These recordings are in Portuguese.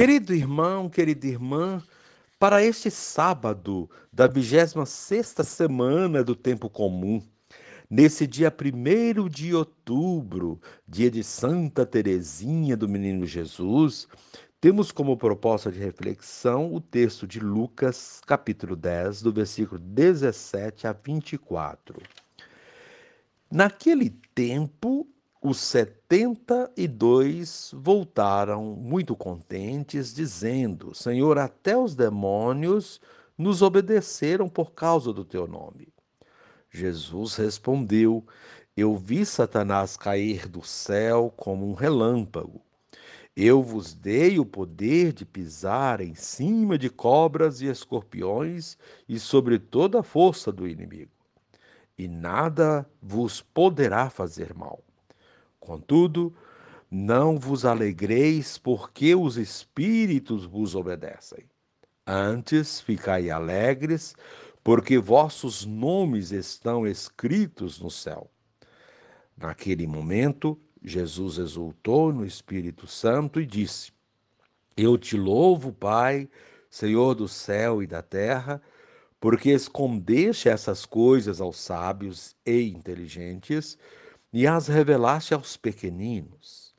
Querido irmão, querida irmã, para este sábado da 26ª semana do tempo comum, nesse dia 1 de outubro, dia de Santa Teresinha do Menino Jesus, temos como proposta de reflexão o texto de Lucas, capítulo 10, do versículo 17 a 24. Naquele tempo, os setenta e dois voltaram muito contentes, dizendo: Senhor, até os demônios nos obedeceram por causa do teu nome. Jesus respondeu: Eu vi Satanás cair do céu como um relâmpago. Eu vos dei o poder de pisar em cima de cobras e escorpiões e sobre toda a força do inimigo, e nada vos poderá fazer mal. Contudo, não vos alegreis porque os espíritos vos obedecem. Antes, ficai alegres, porque vossos nomes estão escritos no céu. Naquele momento, Jesus exultou no Espírito Santo e disse: Eu te louvo, Pai, Senhor do céu e da terra, porque escondeste essas coisas aos sábios e inteligentes e as revelaste aos pequeninos.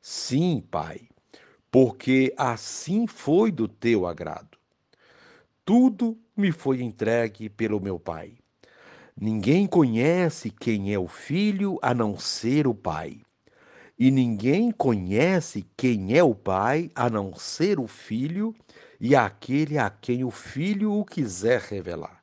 Sim, Pai, porque assim foi do teu agrado. Tudo me foi entregue pelo meu Pai. Ninguém conhece quem é o Filho a não ser o Pai. E ninguém conhece quem é o Pai a não ser o Filho e aquele a quem o Filho o quiser revelar.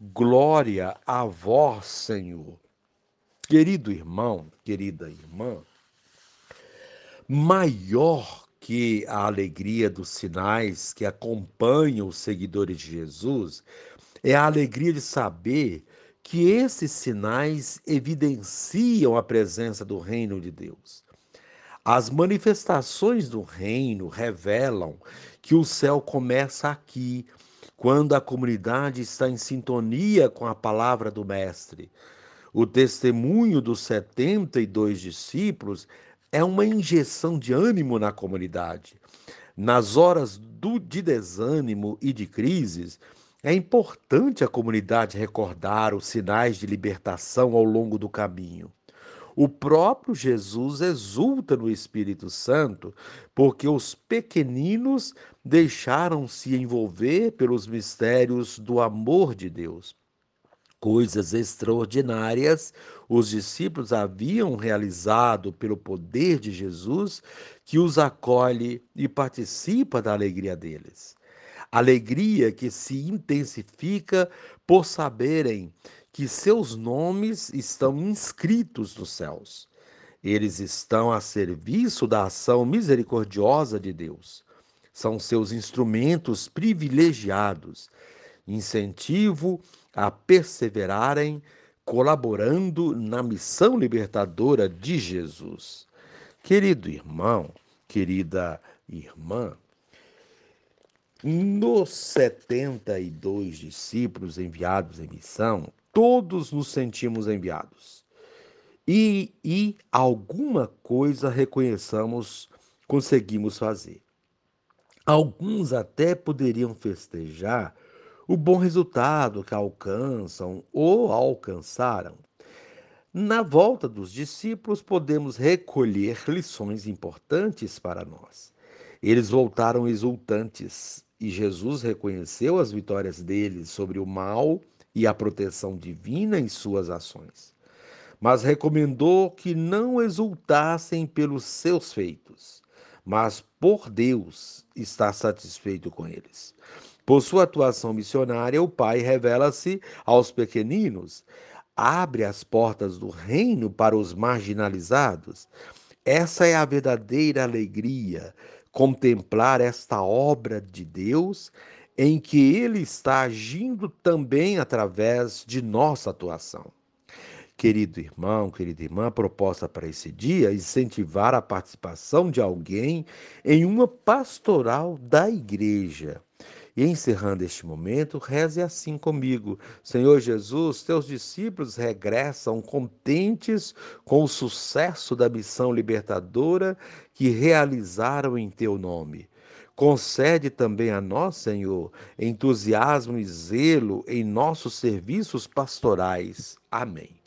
Glória a vós, Senhor. Querido irmão, querida irmã, maior que a alegria dos sinais que acompanham os seguidores de Jesus é a alegria de saber que esses sinais evidenciam a presença do reino de Deus. As manifestações do reino revelam que o céu começa aqui, quando a comunidade está em sintonia com a palavra do Mestre. O testemunho dos 72 discípulos é uma injeção de ânimo na comunidade. Nas horas do, de desânimo e de crises, é importante a comunidade recordar os sinais de libertação ao longo do caminho. O próprio Jesus exulta no Espírito Santo porque os pequeninos deixaram-se envolver pelos mistérios do amor de Deus. Coisas extraordinárias os discípulos haviam realizado pelo poder de Jesus, que os acolhe e participa da alegria deles. Alegria que se intensifica por saberem que seus nomes estão inscritos nos céus. Eles estão a serviço da ação misericordiosa de Deus. São seus instrumentos privilegiados, incentivo a perseverarem, colaborando na missão libertadora de Jesus. Querido irmão, querida irmã, nos 72 discípulos enviados em missão, todos nos sentimos enviados. E, e alguma coisa reconheçamos, conseguimos fazer. Alguns até poderiam festejar o bom resultado que alcançam ou alcançaram. Na volta dos discípulos, podemos recolher lições importantes para nós. Eles voltaram exultantes e Jesus reconheceu as vitórias deles sobre o mal e a proteção divina em suas ações, mas recomendou que não exultassem pelos seus feitos, mas por Deus está satisfeito com eles. Por sua atuação missionária, o Pai revela-se aos pequeninos, abre as portas do reino para os marginalizados. Essa é a verdadeira alegria, contemplar esta obra de Deus em que ele está agindo também através de nossa atuação. Querido irmão, querida irmã, a proposta para esse dia é incentivar a participação de alguém em uma pastoral da igreja. E encerrando este momento, reze assim comigo: Senhor Jesus, teus discípulos regressam contentes com o sucesso da missão libertadora que realizaram em teu nome. Concede também a nós, Senhor, entusiasmo e zelo em nossos serviços pastorais. Amém.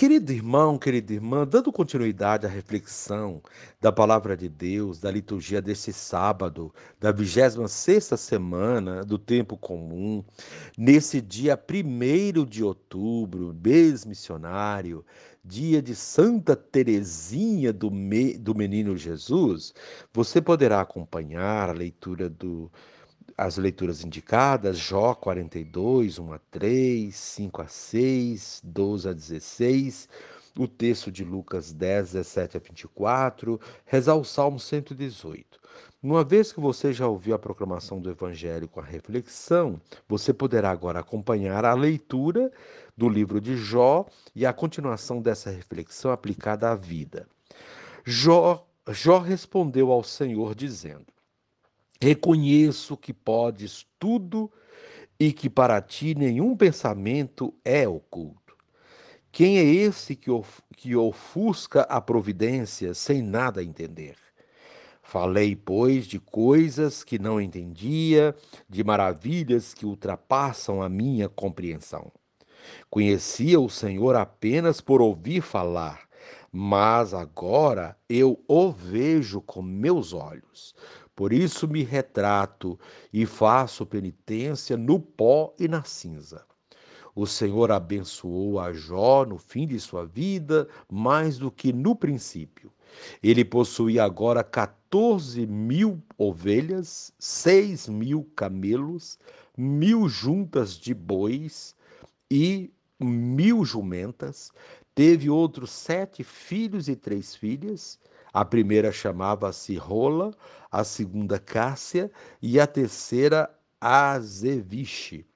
Querido irmão, querida irmã, dando continuidade à reflexão da palavra de Deus, da liturgia desse sábado, da 26 semana do tempo comum, nesse dia 1 de outubro, mês missionário, dia de Santa Teresinha do, Me, do Menino Jesus, você poderá acompanhar a leitura do as leituras indicadas, Jó 42, 1 a 3, 5 a 6, 12 a 16, o texto de Lucas 10, 17 a 24, rezar o Salmo 118. Uma vez que você já ouviu a proclamação do Evangelho com a reflexão, você poderá agora acompanhar a leitura do livro de Jó e a continuação dessa reflexão aplicada à vida. Jó, Jó respondeu ao Senhor dizendo: Reconheço que podes tudo e que para ti nenhum pensamento é oculto. Quem é esse que, of que ofusca a providência sem nada entender? Falei, pois, de coisas que não entendia, de maravilhas que ultrapassam a minha compreensão. Conhecia o Senhor apenas por ouvir falar, mas agora eu o vejo com meus olhos. Por isso me retrato e faço penitência no pó e na cinza. O Senhor abençoou a Jó no fim de sua vida mais do que no princípio. Ele possuía agora 14 mil ovelhas, 6 mil camelos, mil juntas de bois e mil jumentas. Teve outros sete filhos e três filhas a primeira chamava-se Rola, a segunda Cássia e a terceira Azeviche.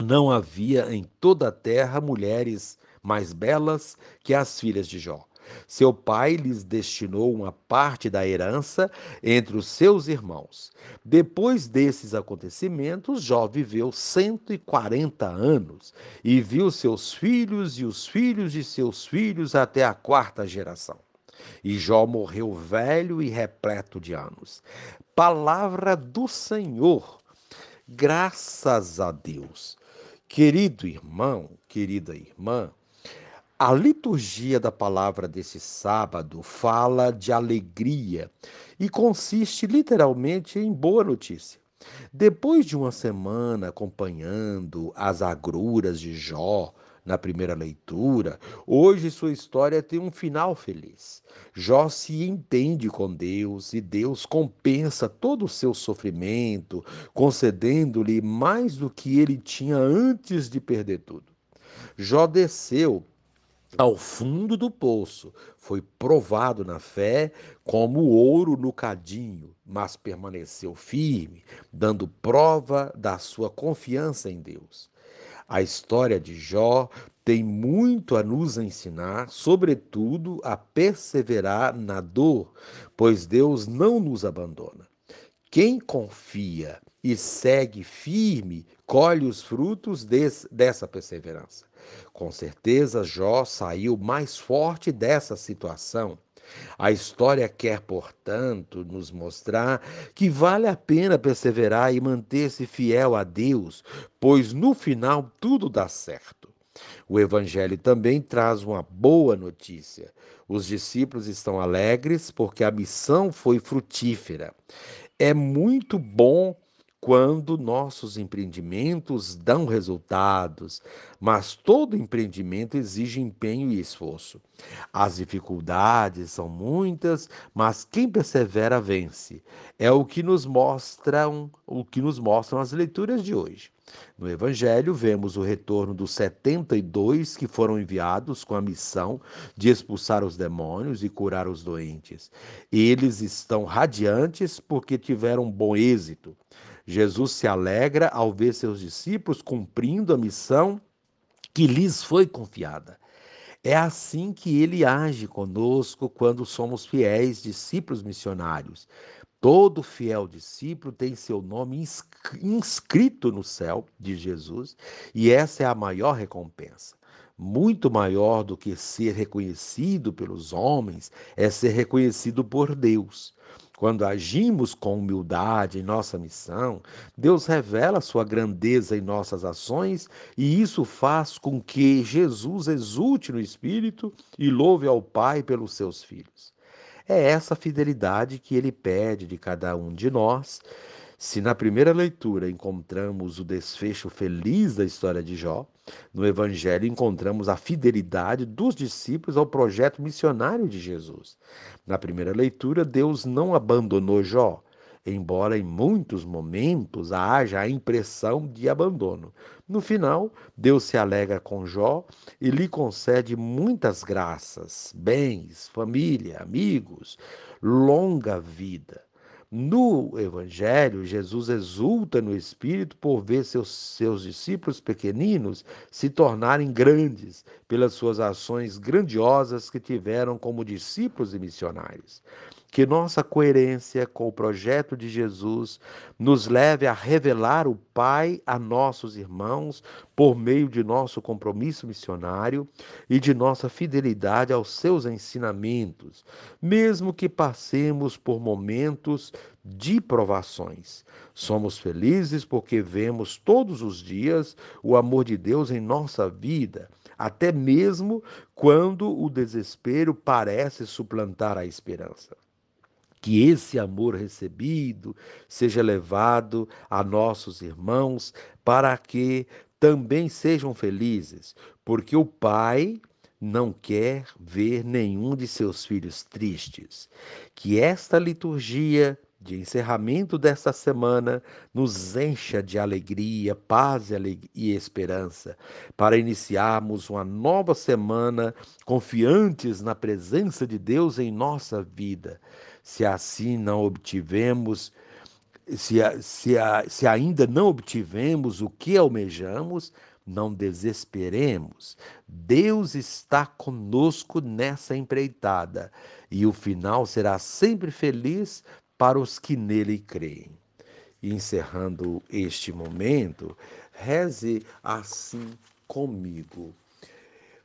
Não havia em toda a terra mulheres mais belas que as filhas de Jó. Seu pai lhes destinou uma parte da herança entre os seus irmãos. Depois desses acontecimentos, Jó viveu 140 anos e viu seus filhos e os filhos de seus filhos até a quarta geração. E Jó morreu velho e repleto de anos. Palavra do Senhor. Graças a Deus. Querido irmão, querida irmã, a liturgia da palavra desse sábado fala de alegria e consiste literalmente em boa notícia. Depois de uma semana acompanhando as agruras de Jó, na primeira leitura, hoje sua história tem um final feliz. Jó se entende com Deus e Deus compensa todo o seu sofrimento, concedendo-lhe mais do que ele tinha antes de perder tudo. Jó desceu ao fundo do poço, foi provado na fé como ouro no cadinho, mas permaneceu firme, dando prova da sua confiança em Deus. A história de Jó tem muito a nos ensinar, sobretudo a perseverar na dor, pois Deus não nos abandona. Quem confia e segue firme colhe os frutos dessa perseverança. Com certeza, Jó saiu mais forte dessa situação a história quer, portanto, nos mostrar que vale a pena perseverar e manter-se fiel a Deus, pois no final tudo dá certo. O Evangelho também traz uma boa notícia. Os discípulos estão alegres porque a missão foi frutífera. É muito bom quando nossos empreendimentos dão resultados, mas todo empreendimento exige empenho e esforço. As dificuldades são muitas, mas quem persevera vence. É o que nos mostram, o que nos mostram as leituras de hoje. No Evangelho, vemos o retorno dos 72 que foram enviados com a missão de expulsar os demônios e curar os doentes. Eles estão radiantes porque tiveram bom êxito. Jesus se alegra ao ver seus discípulos cumprindo a missão que lhes foi confiada. É assim que ele age conosco quando somos fiéis discípulos missionários. Todo fiel discípulo tem seu nome inscrito no céu de Jesus, e essa é a maior recompensa. Muito maior do que ser reconhecido pelos homens é ser reconhecido por Deus. Quando agimos com humildade em nossa missão, Deus revela sua grandeza em nossas ações e isso faz com que Jesus exulte no Espírito e louve ao Pai pelos seus filhos. É essa fidelidade que ele pede de cada um de nós. Se na primeira leitura encontramos o desfecho feliz da história de Jó, no Evangelho encontramos a fidelidade dos discípulos ao projeto missionário de Jesus. Na primeira leitura, Deus não abandonou Jó, embora em muitos momentos haja a impressão de abandono. No final, Deus se alegra com Jó e lhe concede muitas graças, bens, família, amigos, longa vida. No Evangelho, Jesus exulta no Espírito por ver seus, seus discípulos pequeninos se tornarem grandes pelas suas ações grandiosas que tiveram como discípulos e missionários que nossa coerência com o projeto de Jesus nos leve a revelar o Pai a nossos irmãos por meio de nosso compromisso missionário e de nossa fidelidade aos seus ensinamentos, mesmo que passemos por momentos de provações. Somos felizes porque vemos todos os dias o amor de Deus em nossa vida, até mesmo quando o desespero parece suplantar a esperança que esse amor recebido seja levado a nossos irmãos para que também sejam felizes, porque o Pai não quer ver nenhum de seus filhos tristes. Que esta liturgia de encerramento desta semana nos encha de alegria, paz e esperança, para iniciarmos uma nova semana confiantes na presença de Deus em nossa vida. Se assim não obtivemos, se, se, se ainda não obtivemos o que almejamos, não desesperemos. Deus está conosco nessa empreitada e o final será sempre feliz para os que nele creem. E encerrando este momento, reze assim comigo.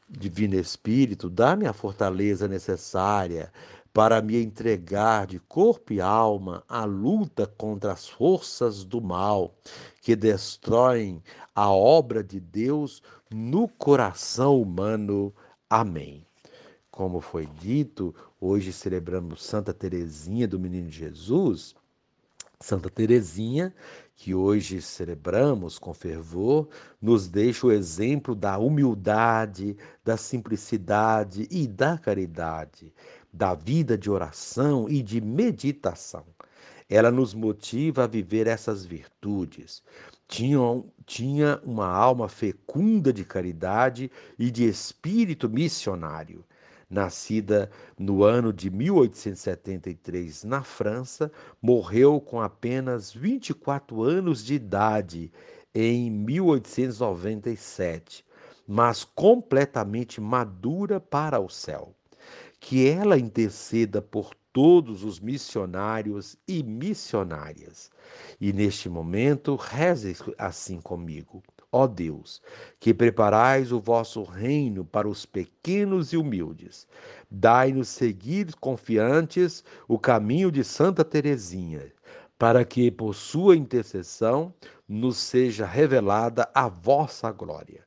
Divino Espírito, dá-me a fortaleza necessária para me entregar de corpo e alma à luta contra as forças do mal que destroem a obra de Deus no coração humano. Amém. Como foi dito, hoje celebramos Santa Teresinha do Menino Jesus. Santa Teresinha, que hoje celebramos com fervor, nos deixa o exemplo da humildade, da simplicidade e da caridade, da vida de oração e de meditação. Ela nos motiva a viver essas virtudes. Tinha, tinha uma alma fecunda de caridade e de espírito missionário nascida no ano de 1873 na França, morreu com apenas 24 anos de idade em 1897, mas completamente madura para o céu. Que ela interceda por todos os missionários e missionárias. E neste momento, reze assim comigo. Ó Deus, que preparais o vosso reino para os pequenos e humildes, dai-nos seguir confiantes o caminho de Santa Teresinha, para que por sua intercessão nos seja revelada a vossa glória.